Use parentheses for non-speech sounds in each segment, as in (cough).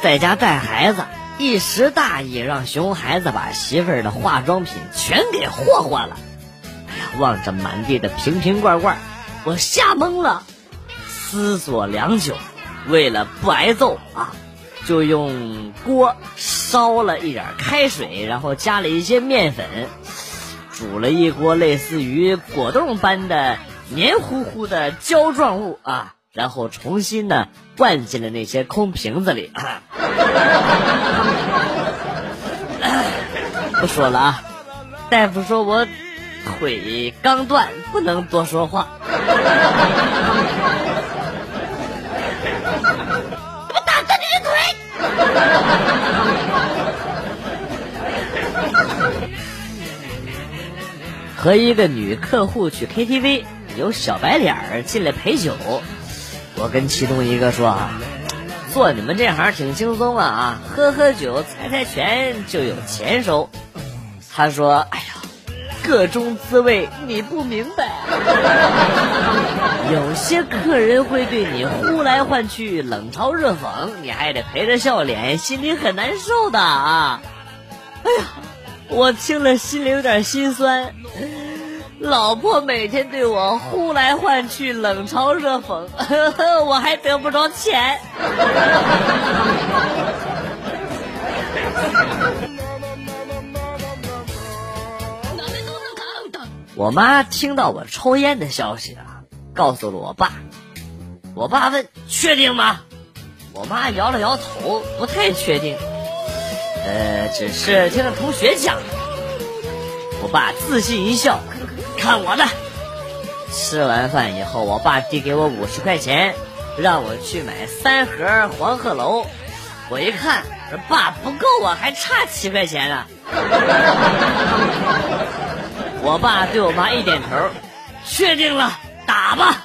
在家带孩子一时大意让熊孩子把媳妇儿的化妆品全给霍霍了。哎呀望着满地的瓶瓶罐罐我吓蒙了思索良久为了不挨揍啊就用锅烧了一点开水，然后加了一些面粉，煮了一锅类似于果冻般的黏糊糊的胶状物啊，然后重新呢灌进了那些空瓶子里。(laughs) 不说了啊，大夫说我腿刚断，不能多说话。和一个女客户去 KTV，有小白脸儿进来陪酒。我跟其中一个说啊，做你们这行挺轻松的啊，喝喝酒、猜猜拳就有钱收。他说：“，各种滋味你不明白。(laughs) 有些客人会对你呼来唤去、冷嘲热讽，你还得陪着笑脸，心里很难受的啊。”哎呀。我听了心里有点心酸，老婆每天对我呼来唤去、冷嘲热讽，(laughs) 我还得不着钱。我妈听到我抽烟的消息啊，告诉了我爸。我爸问：“确定吗？”我妈摇了摇头，不太确定。呃，只是听同学讲，我爸自信一笑，看我的。吃完饭以后，我爸递给我五十块钱，让我去买三盒黄鹤楼。我一看，爸不够啊，还差七块钱呢。我爸对我妈一点头，确定了，打吧。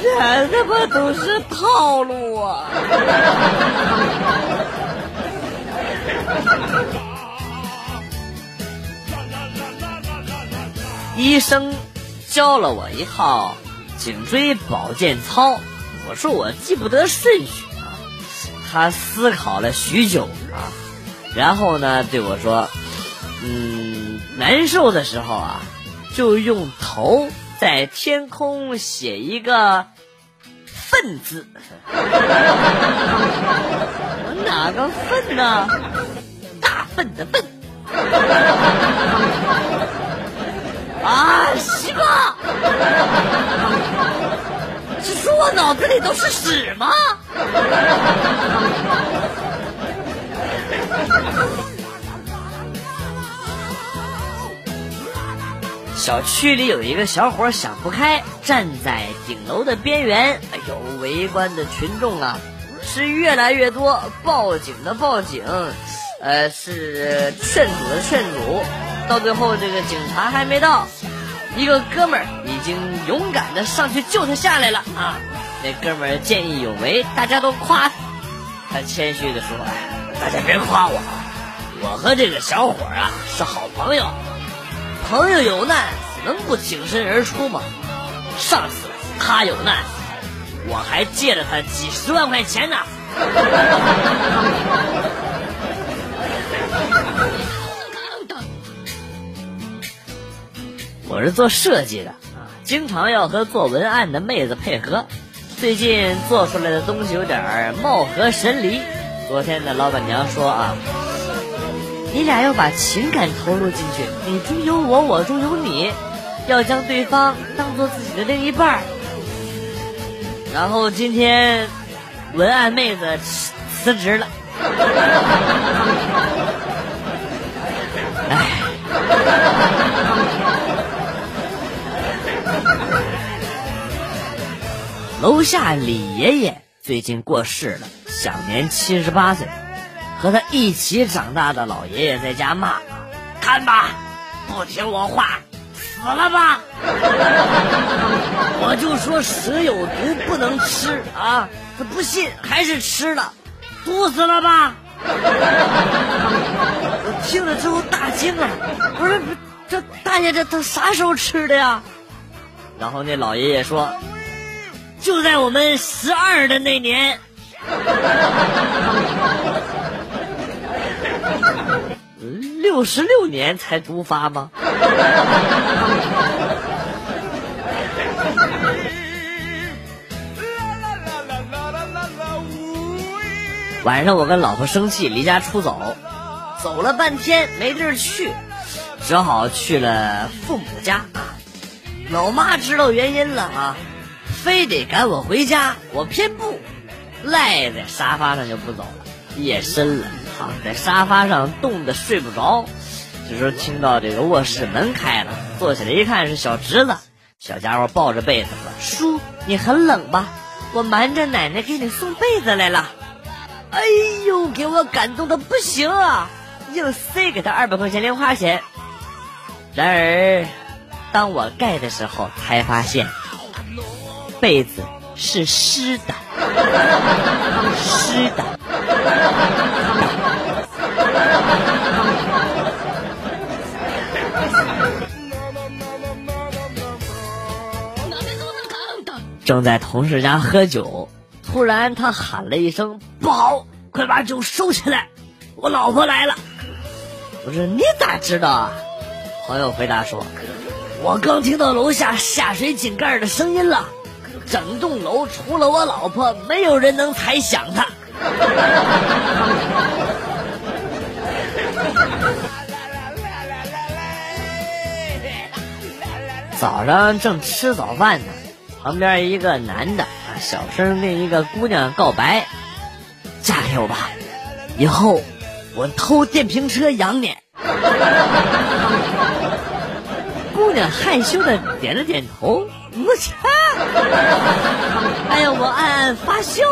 全他妈都是套路啊！医生教了我一套颈椎保健操，我说我记不得顺序啊。他思考了许久啊，然后呢对我说：“嗯，难受的时候啊。”就用头在天空写一个“粪”字，我哪个粪呢？大粪的粪。啊，西瓜！是说我脑子里都是屎吗？(laughs) 小区里有一个小伙想不开，站在顶楼的边缘。哎呦，围观的群众啊，是越来越多。报警的报警，呃，是劝阻的劝阻。到最后，这个警察还没到，一个哥们儿已经勇敢的上去救他下来了啊！那哥们儿见义勇为，大家都夸他。他谦虚的说：“大家别夸我，我和这个小伙啊是好朋友。”朋友有难，能不挺身而出吗？上次他有难，我还借了他几十万块钱呢。(laughs) 我是做设计的啊，经常要和做文案的妹子配合。最近做出来的东西有点貌合神离。昨天的老板娘说啊。你俩要把情感投入进去，你中有我，我中有你，要将对方当做自己的另一半然后今天，文案妹子辞职了。楼下李爷爷最近过世了，享年七十八岁。和他一起长大的老爷爷在家骂：“看吧，不听我话，死了吧！” (laughs) 我就说蛇有毒，不能吃啊！他不信，还是吃了，毒死了吧！我听了之后大惊啊！不是，这大爷这他啥时候吃的呀？然后那老爷爷说，就在我们十二的那年。(laughs) 六十六年才毒发吗？晚上我跟老婆生气，离家出走，走了半天没地儿去，只好去了父母家。老妈知道原因了啊，非得赶我回家，我偏不，赖在沙发上就不走了。夜深了，躺在沙发上冻得睡不着。这时候听到这个卧室门开了，坐起来一看是小侄子，小家伙抱着被子说：“叔，你很冷吧？我瞒着奶奶给你送被子来了。”哎呦，给我感动的不行啊！硬塞给他二百块钱零花钱。然而，当我盖的时候，才发现被子是湿的，湿的。正在同事家喝酒。突然，他喊了一声：“不好，快把酒收起来，我老婆来了。”我说：“你咋知道啊？”朋友回答说：“我刚听到楼下下水井盖的声音了，整栋楼除了我老婆，没有人能猜想他。”早上正吃早饭呢，旁边一个男的。小声跟一个姑娘告白：“嫁给我吧，以后我偷电瓶车养你。”姑娘害羞的点了点头。我操！(laughs) 哎呀，我暗暗发笑，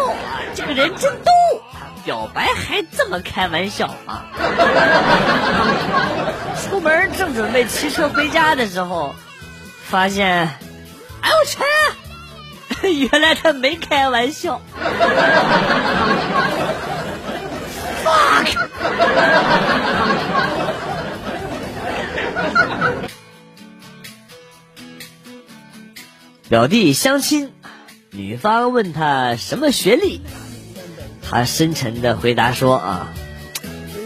这个人真逗。表白还这么开玩笑啊！(laughs) 出门正准备骑车回家的时候，发现，哎呦我去！(laughs) 原来他没开玩笑。fuck！表弟相亲，女方问他什么学历，他深沉的回答说：“啊，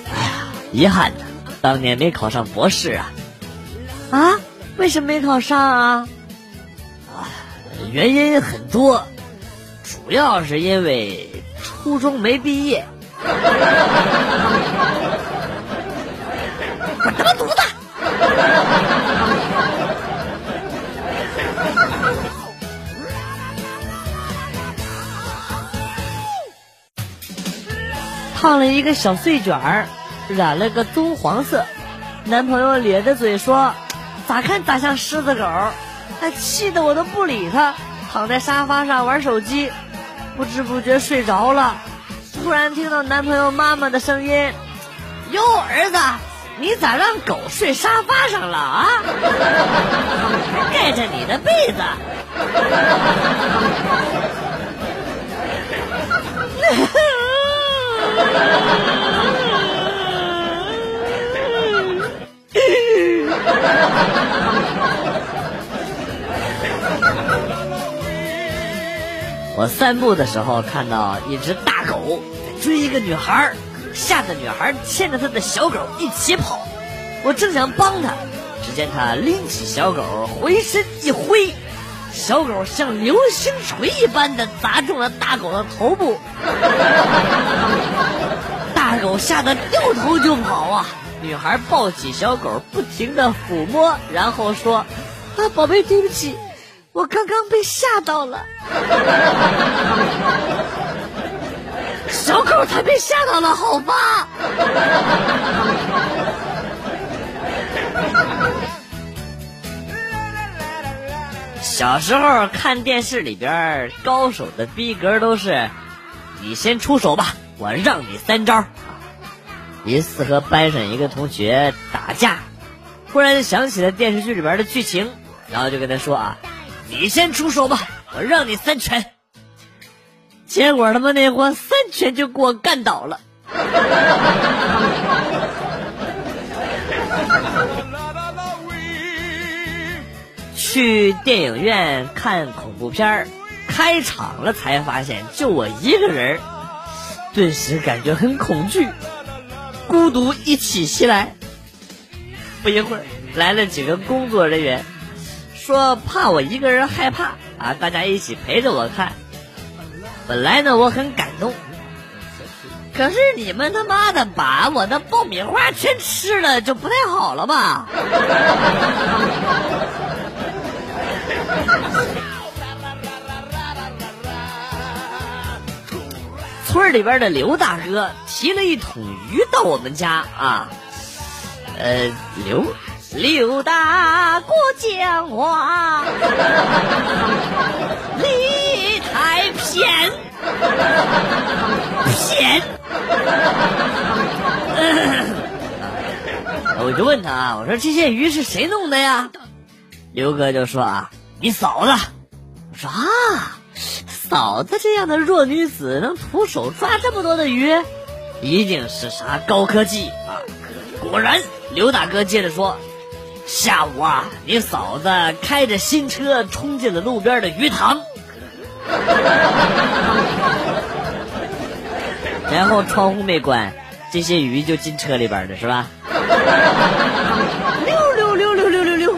哎呀，遗憾呐，当年没考上博士啊。”啊？为什么没考上啊？原因很多，主要是因为初中没毕业。滚他妈犊子！烫了一个小碎卷儿，染了个棕黄色。男朋友咧着嘴说：“咋看咋像狮子狗。”他气得我都不理他，躺在沙发上玩手机，不知不觉睡着了。突然听到男朋友妈妈的声音：“哟，儿子，你咋让狗睡沙发上了啊？还 (laughs) 盖着你的被子。我散步的时候看到一只大狗在追一个女孩，吓得女孩牵着她的小狗一起跑。我正想帮她，只见她拎起小狗，回身一挥，小狗像流星锤一般的砸中了大狗的头部，(laughs) 大狗吓得掉头就跑啊！女孩抱起小狗，不停的抚摸，然后说：“啊，宝贝，对不起。”我刚刚被吓到了，小狗才被吓到了，好吧。小时候看电视里边高手的逼格都是，你先出手吧，我让你三招。一次和班上一个同学打架，忽然想起了电视剧里边的剧情，然后就跟他说啊。你先出手吧，我让你三拳。结果他妈那货三拳就给我干倒了。去电影院看恐怖片儿，开场了才发现就我一个人，顿时感觉很恐惧，孤独一起袭来。不一会儿，来了几个工作人员，说怕我一个人害怕啊，大家一起陪着我看。本来呢，我很感动。可是你们他妈的把我的爆米花全吃了，就不太好了吧？村里边的刘大哥提了一桶鱼到我们家啊，呃，刘刘大哥讲话，理太偏，(laughs) 偏。(laughs) (laughs) 我就问他啊，我说这些鱼是谁弄的呀？刘哥就说啊，你嫂子。我说啊，嫂子这样的弱女子能徒手抓这么多的鱼，一定是啥高科技啊！果然，刘大哥接着说，下午啊，你嫂子开着新车冲进了路边的鱼塘。(laughs) 然后窗户没关，这些鱼就进车里边了，是吧？溜溜溜溜溜溜溜。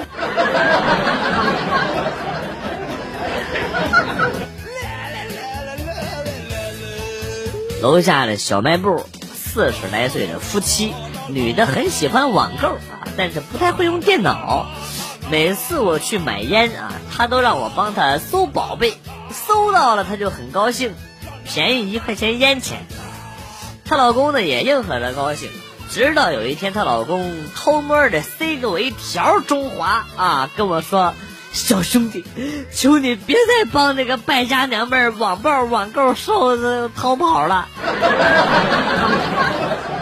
楼下的小卖部，四十来岁的夫妻，女的很喜欢网购啊，但是不太会用电脑。每次我去买烟啊，她都让我帮她搜宝贝，搜到了她就很高兴，便宜一块钱烟钱。她老公呢也应和着高兴，直到有一天，她老公偷摸的塞给我一条中华啊，跟我说：“小兄弟，求你别再帮那个败家娘们儿网暴网购瘦子逃跑了。(laughs) ”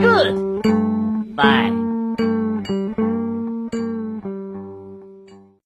Good. Bye.